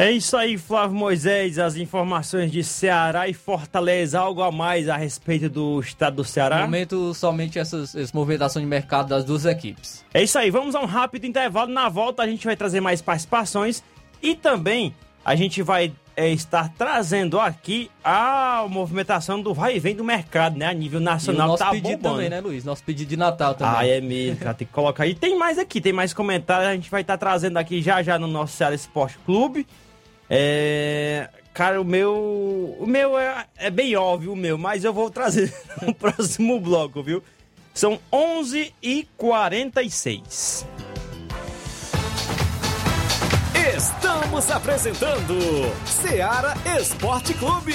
É isso aí, Flávio Moisés, as informações de Ceará e Fortaleza. Algo a mais a respeito do estado do Ceará? No momento, somente essas, essa movimentação de mercado das duas equipes. É isso aí, vamos a um rápido intervalo. Na volta a gente vai trazer mais participações e também a gente vai é, estar trazendo aqui a movimentação do vai e vem do mercado, né? A nível nacional. E o nosso tá pedido bombando. também, né, Luiz? Nosso pedido de Natal também. Ah, é mesmo, cara. Tem que colocar aí. Tem mais aqui, tem mais comentários. A gente vai estar trazendo aqui já já no nosso Ceará Esporte Clube. É, cara, o meu. O meu é, é bem óbvio, o meu, mas eu vou trazer no próximo bloco, viu? São 11h46. Estamos apresentando Seara Esporte Clube.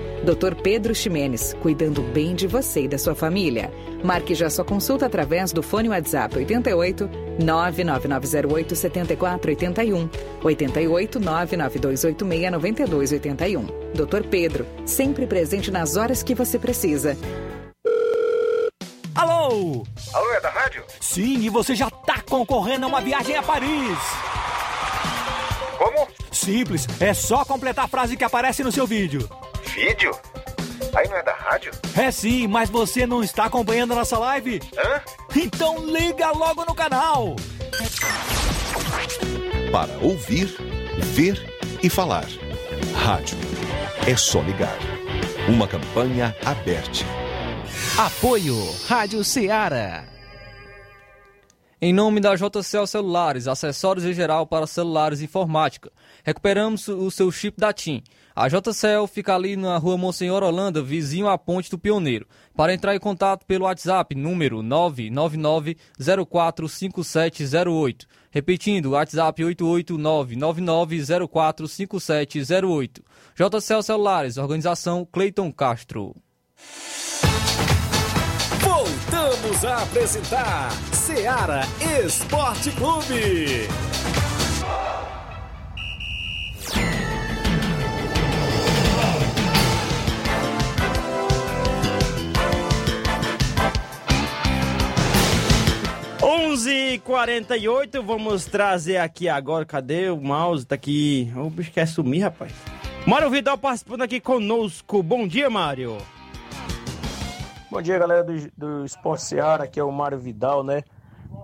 Dr. Pedro Ximenes, cuidando bem de você e da sua família. Marque já sua consulta através do fone WhatsApp 88 99908 7481 88 99286 9281. Dr. Pedro, sempre presente nas horas que você precisa. Alô? Alô, é da rádio? Sim, e você já tá concorrendo a uma viagem a Paris. Como? Simples, é só completar a frase que aparece no seu vídeo. Vídeo? Aí não é da rádio? É sim, mas você não está acompanhando a nossa live? Hã? Então liga logo no canal! Para ouvir, ver e falar. Rádio. É só ligar. Uma campanha aberta. Apoio Rádio Ceará. Em nome da JCL Celulares, acessórios em geral para celulares e informática, recuperamos o seu chip da TIM. A JCL fica ali na rua Monsenhor Holanda, vizinho à Ponte do Pioneiro. Para entrar em contato pelo WhatsApp, número 999-045708. Repetindo, WhatsApp 889-9904-5708. JCL Celulares, organização Cleiton Castro. Voltamos a apresentar Seara Esporte Clube. 11 11:48 vamos trazer aqui agora. Cadê o mouse? Tá aqui. O bicho quer sumir, rapaz. Mário Vidal participando aqui conosco. Bom dia, Mário. Bom dia, galera do, do Esporte Seara. Aqui é o Mário Vidal, né?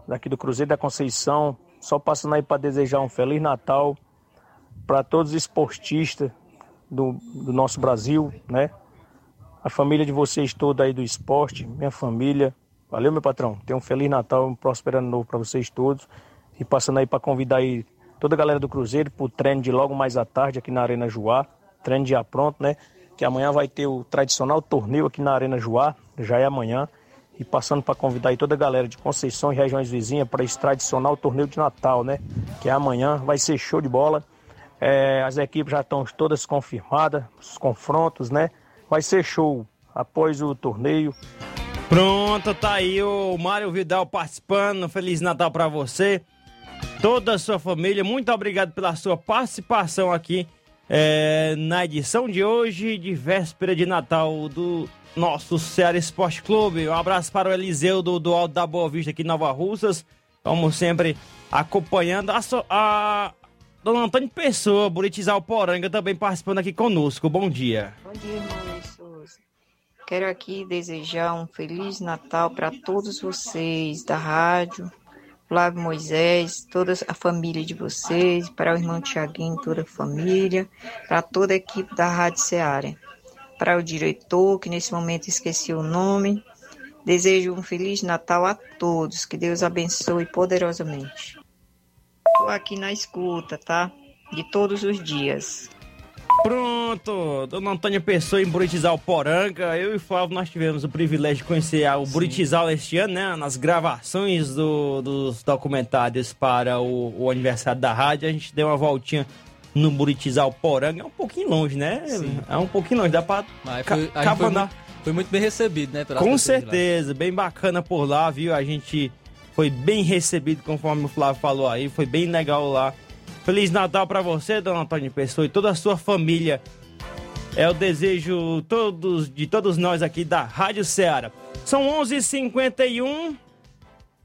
Daqui do Cruzeiro da Conceição. Só passando aí para desejar um Feliz Natal para todos os esportistas do, do nosso Brasil, né? A família de vocês toda aí do esporte, minha família. Valeu, meu patrão. Tenha um Feliz Natal, um próspero ano novo para vocês todos. E passando aí para convidar aí toda a galera do Cruzeiro pro treino de logo mais à tarde aqui na Arena Joá. Treino já pronto, né? Que amanhã vai ter o tradicional torneio aqui na Arena Joá, já é amanhã. E passando para convidar aí toda a galera de Conceição e regiões vizinhas para esse tradicional torneio de Natal, né? Que é amanhã, vai ser show de bola. É, as equipes já estão todas confirmadas, os confrontos, né? Vai ser show após o torneio. Pronto, tá aí o Mário Vidal participando. Feliz Natal para você, toda a sua família. Muito obrigado pela sua participação aqui é, na edição de hoje, de véspera de Natal do nosso Ceará Esporte Clube. Um abraço para o Eliseu do, do Alto da Boa Vista aqui em Nova Russas. Como sempre, acompanhando a, a Dona Antônio Pessoa, Buritizal Poranga, também participando aqui conosco. Bom dia. Bom dia, irmão Souza. Quero aqui desejar um Feliz Natal para todos vocês da rádio, Flávio Moisés, toda a família de vocês, para o irmão Tiaguinho, toda a família, para toda a equipe da Rádio Ceará para o diretor, que nesse momento esqueci o nome. Desejo um Feliz Natal a todos, que Deus abençoe poderosamente. Estou aqui na escuta, tá? De todos os dias. Pronto, Dona Antônia Pessoa em Buritizal Poranga. Eu e o Flávio nós tivemos o privilégio de conhecer o Buritizal este ano, né? Nas gravações do, dos documentários para o, o aniversário da rádio. A gente deu uma voltinha no Buritizal Poranga. É um pouquinho longe, né? Sim. É um pouquinho longe, dá pra Mas foi, ca foi, muito, foi, muito, bem recebido, né? Com certeza, bem bacana por lá, viu? A gente foi bem recebido, conforme o Flávio falou aí, foi bem legal lá. Feliz Natal para você, dona Antônia Pessoa, e toda a sua família. É o desejo todos, de todos nós aqui da Rádio Ceará. São 11:51 h 51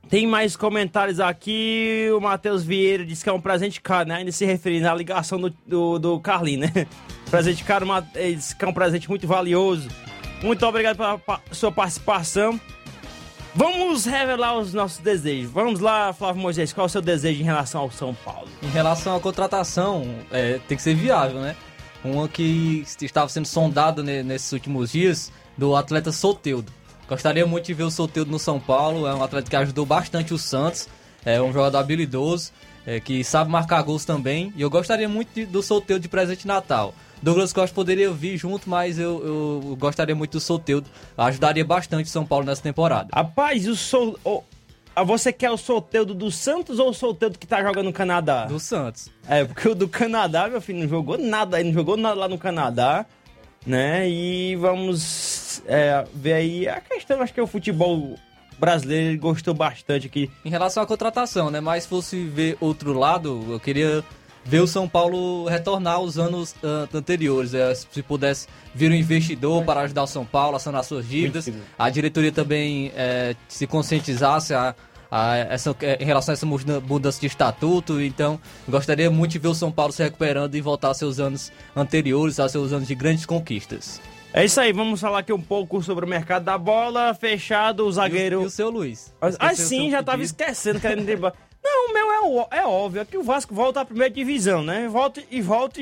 tem mais comentários aqui. O Matheus Vieira disse que é um presente caro, né? Ainda se referindo à ligação do, do, do Carlinhos, né? Presente caro, ele disse que é um presente muito valioso. Muito obrigado pela sua participação. Vamos revelar os nossos desejos. Vamos lá, Flávio Moisés, qual é o seu desejo em relação ao São Paulo? Em relação à contratação, é, tem que ser viável, né? Uma que estava sendo sondada nesses últimos dias, do atleta Soteudo. Gostaria muito de ver o Soteldo no São Paulo. É um atleta que ajudou bastante o Santos. É um jogador habilidoso, é, que sabe marcar gols também. E eu gostaria muito de, do Soteldo de presente Natal. Douglas Costa poderia vir junto, mas eu, eu gostaria muito do Soteldo. Ajudaria bastante o São Paulo nessa temporada. Rapaz, o Sol... Oh, você quer o Soteldo do Santos ou o Soteldo que tá jogando no Canadá? Do Santos. É, porque o do Canadá, meu filho, não jogou nada, não jogou nada lá no Canadá né? E vamos é, ver aí a questão, acho que é o futebol brasileiro gostou bastante aqui. Em relação à contratação, né? Mas se fosse ver outro lado, eu queria ver o São Paulo retornar aos anos uh, anteriores. É, se pudesse vir um investidor para ajudar o São Paulo a sanar suas dívidas. A diretoria também é, se conscientizasse a a essa, em relação a essa mudança de estatuto. Então, gostaria muito de ver o São Paulo se recuperando e voltar aos seus anos anteriores, aos seus anos de grandes conquistas. É isso aí, vamos falar aqui um pouco sobre o mercado da bola. Fechado, o zagueiro. E o, e o seu Luiz? Ah, sim, já estava esquecendo, querendo ir Não, o meu é, é óbvio, é que o Vasco volta à primeira divisão, né? Volta e volta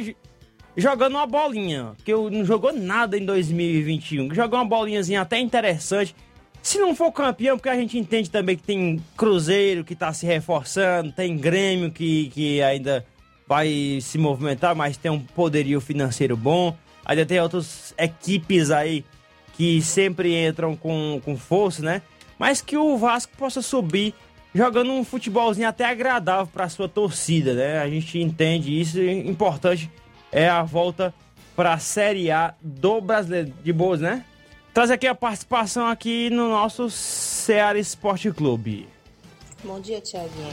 jogando uma bolinha. Que não jogou nada em 2021. Jogou uma bolinhazinha até interessante. Se não for campeão, porque a gente entende também que tem Cruzeiro que está se reforçando, tem Grêmio que, que ainda vai se movimentar, mas tem um poderio financeiro bom. Ainda tem outras equipes aí que sempre entram com, com força, né? Mas que o Vasco possa subir jogando um futebolzinho até agradável para sua torcida, né? A gente entende isso. Importante é a volta para a Série A do Brasileiro. De boas, né? Traz aqui a participação aqui no nosso Ceará Esporte Clube. Bom dia, Tiaguinho.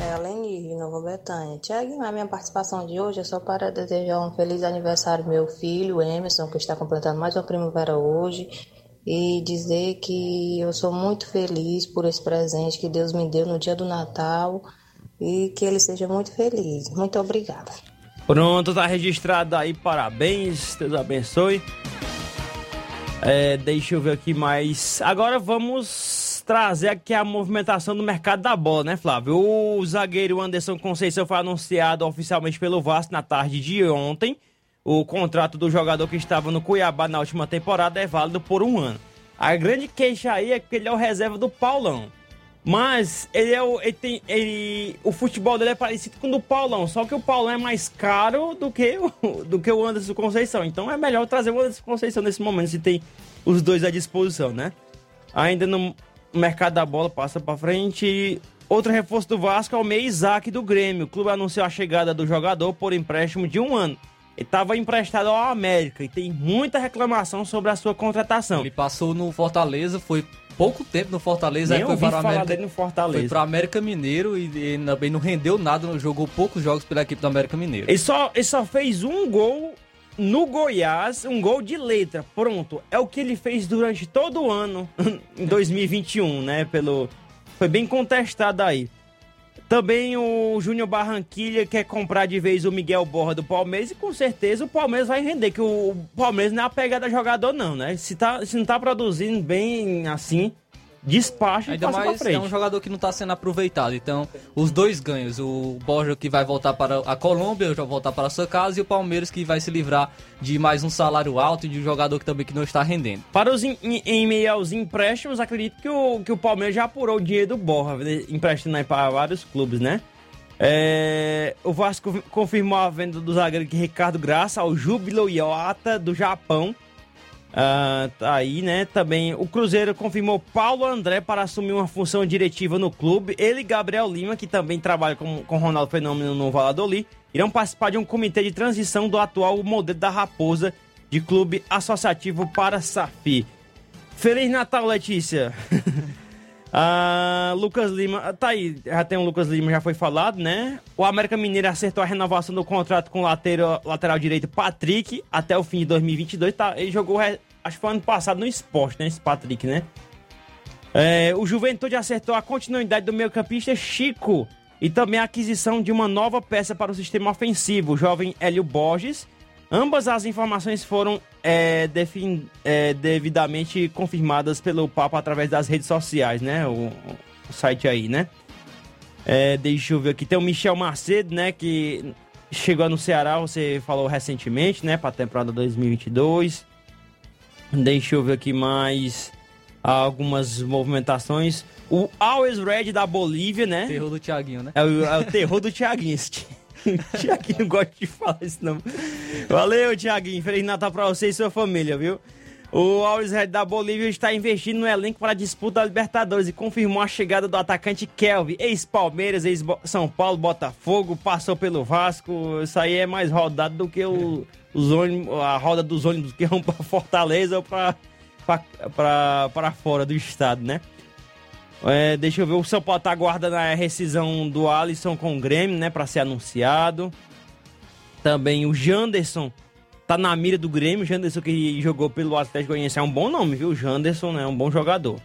É Alene de Nova Betânia. Tiaguinho, a minha participação de hoje é só para desejar um feliz aniversário ao meu filho, Emerson, que está completando mais uma primavera hoje. E dizer que eu sou muito feliz por esse presente que Deus me deu no dia do Natal e que ele seja muito feliz. Muito obrigada. Pronto, tá registrado aí, parabéns, Deus abençoe. É, deixa eu ver aqui mais. Agora vamos trazer aqui a movimentação do mercado da bola, né, Flávio? O zagueiro Anderson Conceição foi anunciado oficialmente pelo Vasco na tarde de ontem. O contrato do jogador que estava no Cuiabá na última temporada é válido por um ano. A grande queixa aí é que ele é o reserva do Paulão. Mas ele é o. Ele tem, ele, o futebol dele é parecido com o do Paulão, só que o Paulão é mais caro do que, o, do que o Anderson Conceição. Então é melhor trazer o Anderson Conceição nesse momento, se tem os dois à disposição, né? Ainda no mercado da bola, passa pra frente. Outro reforço do Vasco é o meio Isaac do Grêmio. O clube anunciou a chegada do jogador por empréstimo de um ano. Ele estava emprestado ao América e tem muita reclamação sobre a sua contratação. Ele passou no Fortaleza, foi pouco tempo no Fortaleza, Nem aí foi para o América, dele no Fortaleza. Foi para o América Mineiro e, e também não rendeu nada, não jogou poucos jogos pela equipe do América Mineiro. Ele só, ele só fez um gol no Goiás, um gol de letra. Pronto. É o que ele fez durante todo o ano em 2021, né? Pelo foi bem contestado aí. Também o Júnior Barranquilha quer comprar de vez o Miguel Borra do Palmeiras e com certeza o Palmeiras vai render, que o Palmeiras não é a pegada jogador não, né? Se, tá, se não tá produzindo bem assim, despacha e Ainda passa pra mais frente. é um jogador que não está sendo aproveitado. Então, os dois ganhos. O Borja que vai voltar para a Colômbia, já voltar para a sua casa, e o Palmeiras que vai se livrar de mais um salário alto e de um jogador que também que não está rendendo. Para os em, meio aos empréstimos, acredito que o, que o Palmeiras já apurou o dinheiro do Borra, né, emprestando aí para vários clubes, né? É, o Vasco confirmou a venda do zagueiro Ricardo Graça ao Júbilo Iota do Japão. Ah, tá aí, né? Também o Cruzeiro confirmou Paulo André para assumir uma função diretiva no clube. Ele e Gabriel Lima, que também trabalha com, com Ronaldo Fenômeno no Valladolid, irão participar de um comitê de transição do atual modelo da Raposa de clube associativo para Safi. Feliz Natal, Letícia! Ah, Lucas Lima, tá aí, já tem o Lucas Lima, já foi falado, né? O América Mineiro acertou a renovação do contrato com o lateral, lateral direito Patrick até o fim de 2022. Tá, ele jogou, acho que foi ano passado no esporte, né? Esse Patrick, né? É, o Juventude acertou a continuidade do meio-campista Chico e também a aquisição de uma nova peça para o sistema ofensivo, o jovem Hélio Borges. Ambas as informações foram é, defin- é, devidamente confirmadas pelo Papa através das redes sociais, né? O, o site aí, né? É, deixa eu ver aqui. Tem o Michel Macedo, né? Que chegou no Ceará, você falou recentemente, né? Para a temporada 2022. Deixa eu ver aqui mais algumas movimentações. O Always Red da Bolívia, né? Terror do Thiaguinho, né? É o, é o terror do Thiaguinho. Esse ti- Thiaguinho não gosta de falar isso, não. Valeu, Thiaguinho. Feliz Natal pra você e sua família, viu? O Always Red da Bolívia está investindo no elenco para a disputa da Libertadores e confirmou a chegada do atacante Kelvin, ex-Palmeiras, ex-São Paulo, Botafogo, passou pelo Vasco. Isso aí é mais rodado do que o, os ônibus, a roda dos ônibus que vão para Fortaleza ou para fora do estado, né? É, deixa eu ver, o São Paulo tá aguardando a rescisão do Alisson com o Grêmio, né, para ser anunciado. Também o Janderson tá na mira do Grêmio, o Janderson que jogou pelo Atlético Goianiense é um bom nome, viu? O Janderson, né, é um bom jogador.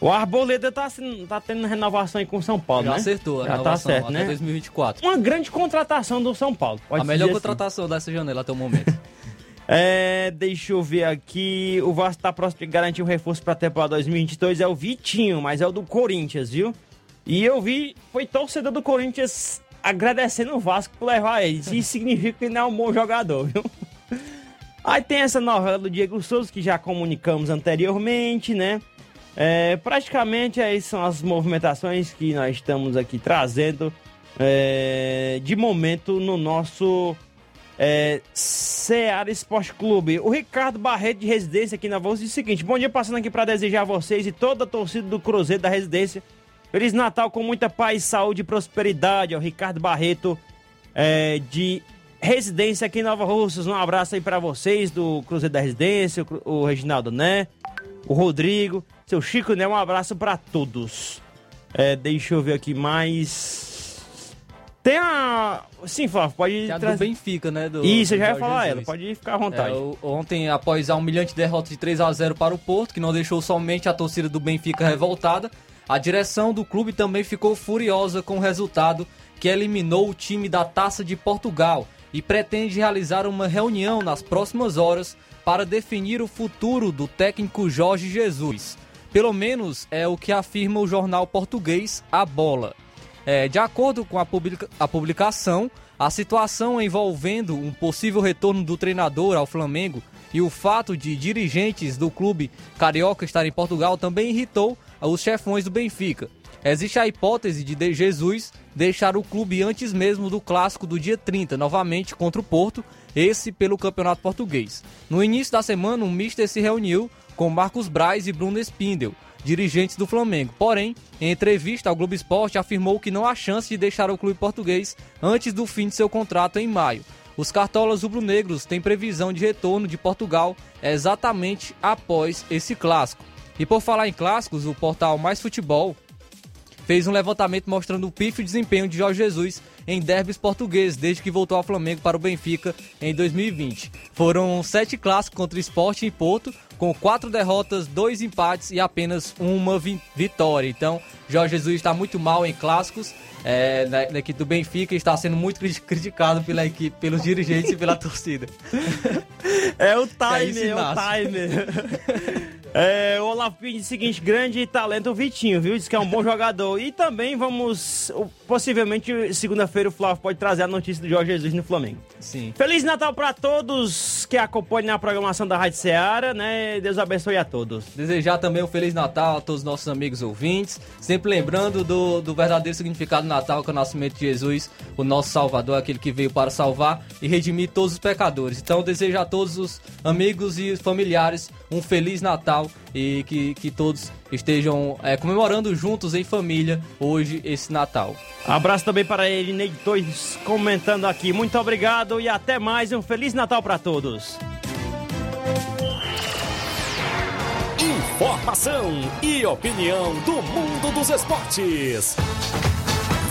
O Arboleda tá, tá tendo renovação aí com o São Paulo, Já né? acertou a Já tá renovação certo, até né? 2024. Uma grande contratação do São Paulo. pode a melhor assim. contratação dessa janela até o momento. É, deixa eu ver aqui. O Vasco tá próximo de garantir um reforço pra temporada 2022. É o Vitinho, mas é o do Corinthians, viu? E eu vi, foi torcedor do Corinthians agradecendo o Vasco por levar ele. Isso significa que ele não é um bom jogador, viu? Aí tem essa novela do Diego Souza que já comunicamos anteriormente, né? É, praticamente aí são as movimentações que nós estamos aqui trazendo é, de momento no nosso é, Seara Esporte Clube. O Ricardo Barreto de Residência aqui na voz diz o seguinte: Bom dia, passando aqui para desejar a vocês e toda a torcida do Cruzeiro da Residência. Feliz Natal com muita paz, saúde e prosperidade. É o Ricardo Barreto é, de Residência aqui em Nova Russas. Um abraço aí para vocês do Cruzeiro da Residência, o, Reginaldo Né, o Rodrigo, seu Chico Né. Um abraço para todos. É, deixa eu ver aqui mais. Tem a. Sim, Flávio, pode. Tem a do Benfica, né? do- Isso, eu já ia falar Jesus. ela, pode ficar à vontade. É, ontem, após a humilhante derrota de 3 a 0 para o Porto, que não deixou somente a torcida do Benfica revoltada, a direção do clube também ficou furiosa com o resultado que eliminou o time da Taça de Portugal e pretende realizar uma reunião nas próximas horas para definir o futuro do técnico Jorge Jesus. Pelo menos é o que afirma o jornal português A Bola. É, de acordo com a, publica- a publicação, a situação envolvendo um possível retorno do treinador ao Flamengo e o fato de dirigentes do clube carioca estarem em Portugal também irritou os chefões do Benfica. Existe a hipótese de De Jesus deixar o clube antes mesmo do clássico do dia 30, novamente contra o Porto, esse pelo Campeonato Português. No início da semana, o Mister se reuniu com Marcos Braz e Bruno Spindel, dirigentes do Flamengo. Porém, em entrevista ao Globo Esporte, afirmou que não há chance de deixar o clube português antes do fim de seu contrato em maio. Os cartolas rubro-negros têm previsão de retorno de Portugal exatamente após esse clássico. E por falar em clássicos, o portal Mais Futebol fez um levantamento mostrando o pífio desempenho de Jorge Jesus em derbys portugueses desde que voltou ao Flamengo para o Benfica em 2020. Foram sete clássicos contra o Sport e Porto, com quatro derrotas, dois empates e apenas uma vi- vitória. Então, Jorge Jesus está muito mal em clássicos. É, na, na equipe do Benfica está sendo muito cri- criticado pela equipe, pelos dirigentes e pela torcida. É o timer, é o timer. É, o Olaf diz o seguinte, grande talento o Vitinho, viu? Diz que é um bom jogador. E também vamos, possivelmente, segunda-feira o Flávio pode trazer a notícia do Jorge Jesus no Flamengo. Sim. Feliz Natal para todos que acompanham a programação da Rádio Ceará, né? Deus abençoe a todos. Desejar também um Feliz Natal a todos os nossos amigos ouvintes. Sempre lembrando do, do verdadeiro significado do Natal, que é o nascimento de Jesus, o nosso Salvador, aquele que veio para salvar e redimir todos os pecadores. Então, desejo a todos os amigos e familiares um Feliz Natal e que, que todos estejam é, comemorando juntos em família hoje esse Natal. Abraço também para ele, Torres, comentando aqui. Muito obrigado e até mais. Um Feliz Natal para todos. Informação e opinião do mundo dos esportes.